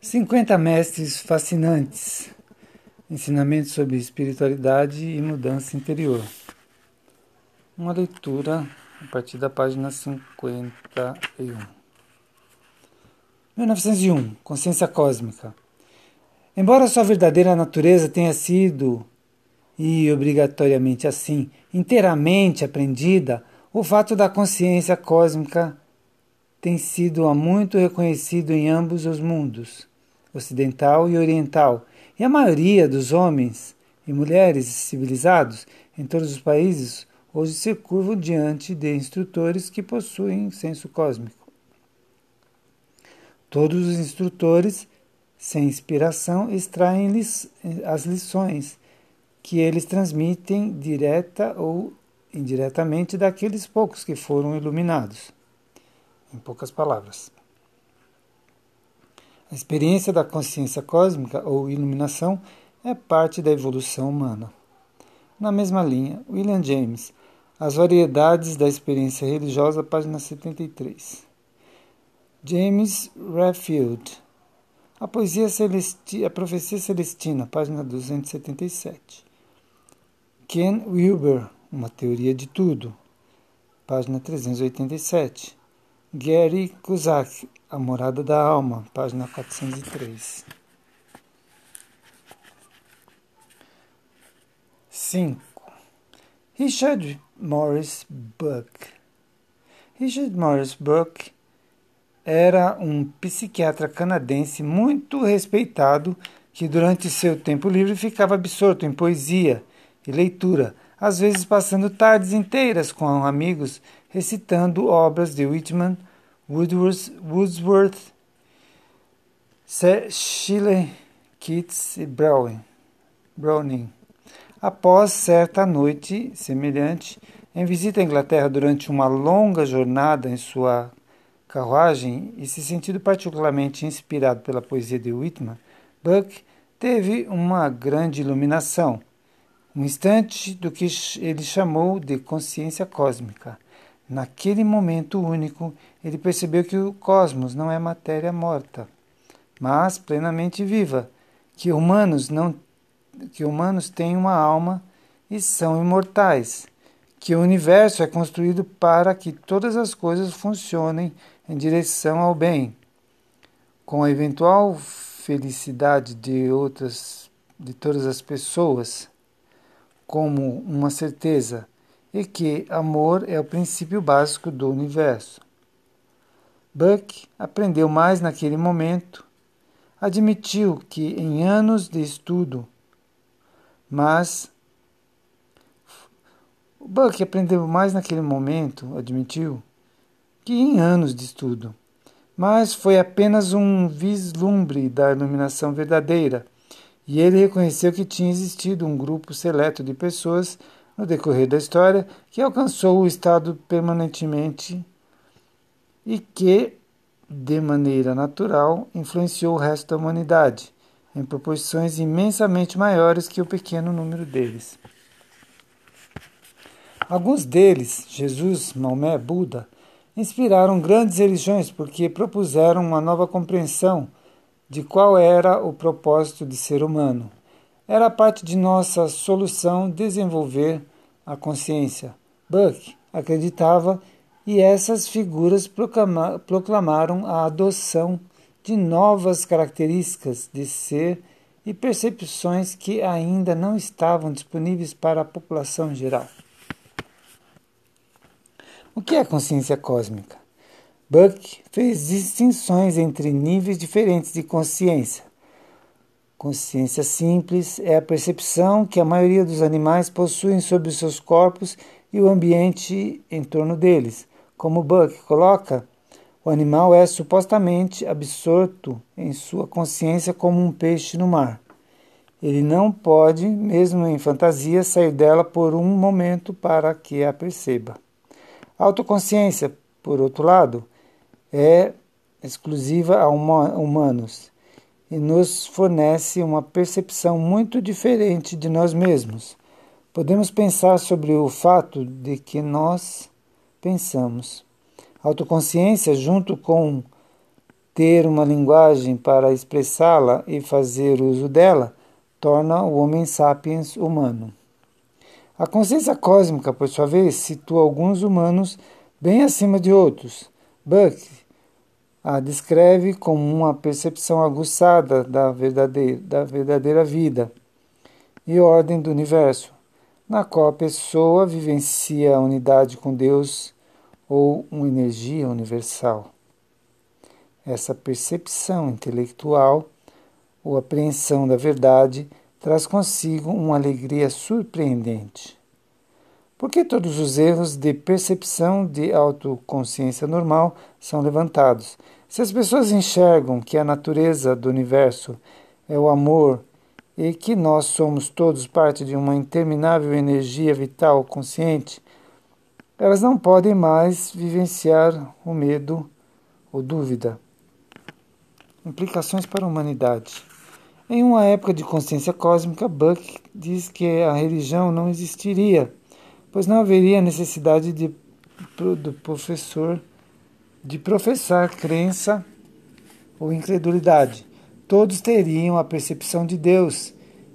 50 mestres fascinantes. Ensinamentos sobre espiritualidade e mudança interior. Uma leitura a partir da página 51. 1901 Consciência Cósmica. Embora sua verdadeira natureza tenha sido, e obrigatoriamente assim, inteiramente aprendida, o fato da consciência cósmica tem sido há muito reconhecido em ambos os mundos, ocidental e oriental, e a maioria dos homens e mulheres civilizados em todos os países hoje se curvam diante de instrutores que possuem senso cósmico. Todos os instrutores, sem inspiração, extraem as lições que eles transmitem direta ou indiretamente daqueles poucos que foram iluminados. Em poucas palavras. A experiência da consciência cósmica ou iluminação é parte da evolução humana. Na mesma linha, William James, As Variedades da Experiência Religiosa, página 73. James Redfield, A Poesia Celesti A Profecia Celestina, página 277. Ken Wilber, Uma Teoria de Tudo, página 387. Gary Cusack, A Morada da Alma, página 403. 5. Richard Morris Buck Richard Morris Buck era um psiquiatra canadense muito respeitado que durante seu tempo livre ficava absorto em poesia e leitura, às vezes passando tardes inteiras com amigos recitando obras de Whitman, Wordsworth, Shelley, Keats e Browning. Após certa noite semelhante, em visita à Inglaterra durante uma longa jornada em sua carruagem e se sentindo particularmente inspirado pela poesia de Whitman, Buck teve uma grande iluminação, um instante do que ele chamou de consciência cósmica. Naquele momento único, ele percebeu que o cosmos não é matéria morta, mas plenamente viva, que humanos não que humanos têm uma alma e são imortais, que o universo é construído para que todas as coisas funcionem em direção ao bem, com a eventual felicidade de outras de todas as pessoas como uma certeza e que amor é o princípio básico do universo. Buck aprendeu mais naquele momento, admitiu que em anos de estudo, mas Buck aprendeu mais naquele momento, admitiu, que em anos de estudo, mas foi apenas um vislumbre da iluminação verdadeira, e ele reconheceu que tinha existido um grupo seleto de pessoas no decorrer da história, que alcançou o estado permanentemente e que, de maneira natural, influenciou o resto da humanidade, em proporções imensamente maiores que o pequeno número deles. Alguns deles, Jesus, Maomé, Buda, inspiraram grandes religiões porque propuseram uma nova compreensão de qual era o propósito de ser humano. Era parte de nossa solução desenvolver a consciência. Buck acreditava e essas figuras proclamaram a adoção de novas características de ser e percepções que ainda não estavam disponíveis para a população geral. O que é consciência cósmica? Buck fez distinções entre níveis diferentes de consciência Consciência simples é a percepção que a maioria dos animais possuem sobre seus corpos e o ambiente em torno deles. Como Buck coloca, o animal é supostamente absorto em sua consciência como um peixe no mar. Ele não pode, mesmo em fantasia, sair dela por um momento para que a perceba. A autoconsciência, por outro lado, é exclusiva a humanos e nos fornece uma percepção muito diferente de nós mesmos. Podemos pensar sobre o fato de que nós pensamos. Autoconsciência, junto com ter uma linguagem para expressá-la e fazer uso dela torna o homem sapiens humano. A consciência cósmica, por sua vez, situa alguns humanos bem acima de outros. Buck a descreve como uma percepção aguçada da verdadeira, da verdadeira vida e ordem do universo, na qual a pessoa vivencia a unidade com Deus ou uma energia universal. Essa percepção intelectual ou apreensão da verdade traz consigo uma alegria surpreendente. Porque todos os erros de percepção de autoconsciência normal são levantados. Se as pessoas enxergam que a natureza do universo é o amor e que nós somos todos parte de uma interminável energia vital consciente, elas não podem mais vivenciar o medo ou dúvida. Implicações para a humanidade. Em uma época de consciência cósmica, Buck diz que a religião não existiria, pois não haveria necessidade de, do professor de professar crença ou incredulidade. Todos teriam a percepção de Deus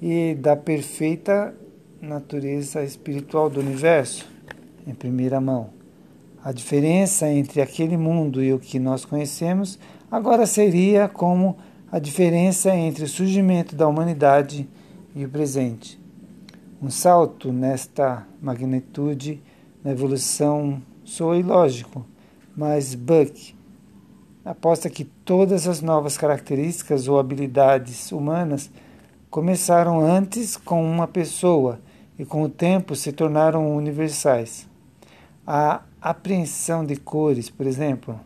e da perfeita natureza espiritual do universo em primeira mão. A diferença entre aquele mundo e o que nós conhecemos agora seria como a diferença entre o surgimento da humanidade e o presente. Um salto nesta magnitude na evolução soa ilógico, mas Buck aposta que todas as novas características ou habilidades humanas começaram antes com uma pessoa e com o tempo se tornaram universais. A apreensão de cores, por exemplo,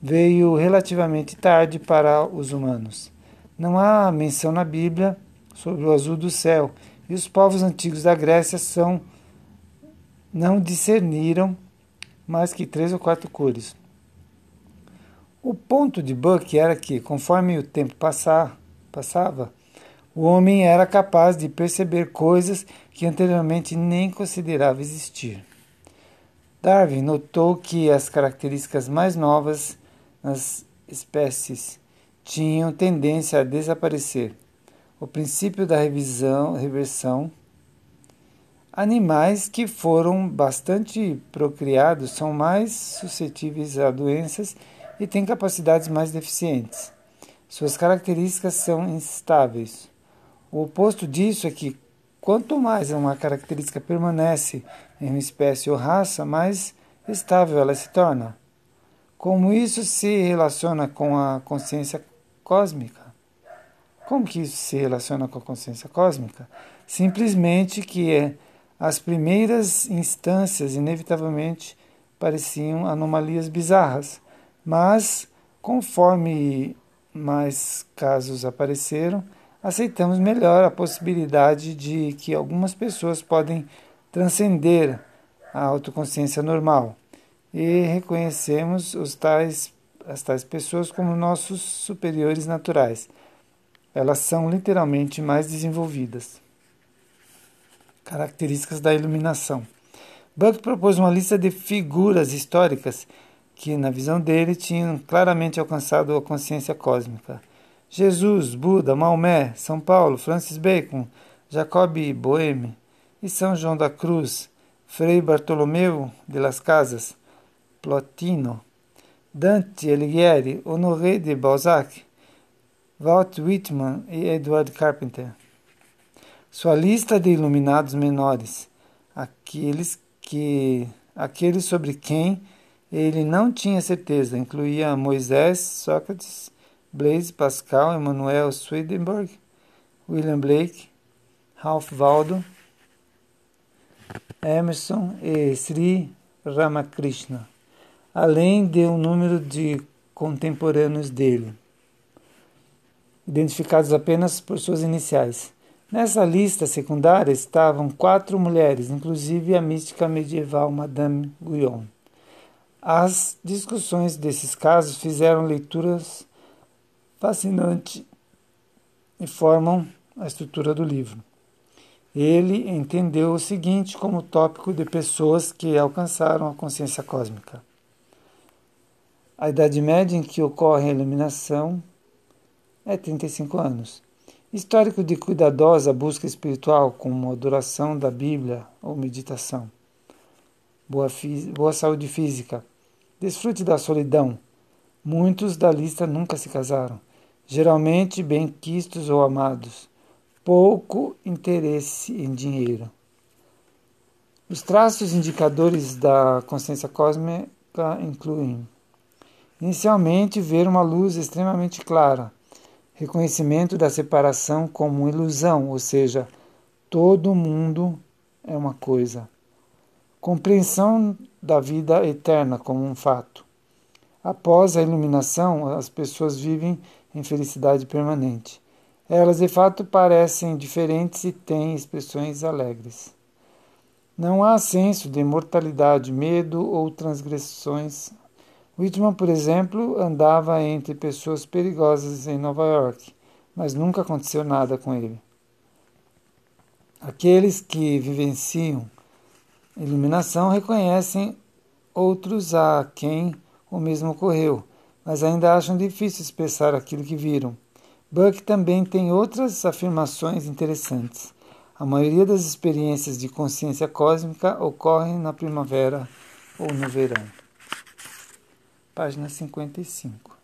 veio relativamente tarde para os humanos. Não há menção na Bíblia sobre o azul do céu, e os povos antigos da Grécia são não discerniram mais que três ou quatro cores. O ponto de Buck era que, conforme o tempo passar, passava, o homem era capaz de perceber coisas que anteriormente nem considerava existir. Darwin notou que as características mais novas nas espécies tinham tendência a desaparecer. O princípio da revisão, reversão. Animais que foram bastante procriados são mais suscetíveis a doenças e têm capacidades mais deficientes. Suas características são instáveis. O oposto disso é que quanto mais uma característica permanece em uma espécie ou raça, mais estável ela se torna. Como isso se relaciona com a consciência cósmica? Como que isso se relaciona com a consciência cósmica? Simplesmente que as primeiras instâncias inevitavelmente pareciam anomalias bizarras, mas conforme mais casos apareceram, aceitamos melhor a possibilidade de que algumas pessoas podem transcender a autoconsciência normal e reconhecemos os tais, as tais pessoas como nossos superiores naturais. Elas são literalmente mais desenvolvidas. Características da iluminação. Buck propôs uma lista de figuras históricas que, na visão dele, tinham claramente alcançado a consciência cósmica. Jesus, Buda, Maomé, São Paulo, Francis Bacon, Jacob Boehme, e São João da Cruz, Frei Bartolomeu de las Casas, Plotino, Dante Alighieri, Honoré de Balzac, Walt Whitman e Edward Carpenter. Sua lista de iluminados menores, aqueles que aqueles sobre quem ele não tinha certeza, incluía Moisés, Sócrates, Blaise Pascal, Emmanuel Swedenborg, William Blake, Ralph Waldo Emerson e Sri Ramakrishna, além de um número de contemporâneos dele, identificados apenas por suas iniciais. Nessa lista secundária estavam quatro mulheres, inclusive a mística medieval Madame Guyon. As discussões desses casos fizeram leituras fascinantes e formam a estrutura do livro. Ele entendeu o seguinte como tópico de pessoas que alcançaram a consciência cósmica. A idade média em que ocorre a iluminação é 35 anos. Histórico de cuidadosa busca espiritual, como adoração da Bíblia ou meditação. Boa, boa saúde física. Desfrute da solidão. Muitos da lista nunca se casaram, geralmente bem-quistos ou amados. Pouco interesse em dinheiro. Os traços indicadores da consciência cósmica incluem: inicialmente, ver uma luz extremamente clara, reconhecimento da separação como ilusão, ou seja, todo mundo é uma coisa, compreensão da vida eterna como um fato. Após a iluminação, as pessoas vivem em felicidade permanente. Elas de fato parecem diferentes e têm expressões alegres. Não há senso de mortalidade, medo ou transgressões. Whitman, por exemplo, andava entre pessoas perigosas em Nova York, mas nunca aconteceu nada com ele. Aqueles que vivenciam iluminação reconhecem outros a quem o mesmo ocorreu, mas ainda acham difícil expressar aquilo que viram. Buck também tem outras afirmações interessantes. A maioria das experiências de consciência cósmica ocorrem na primavera ou no verão. Página 55.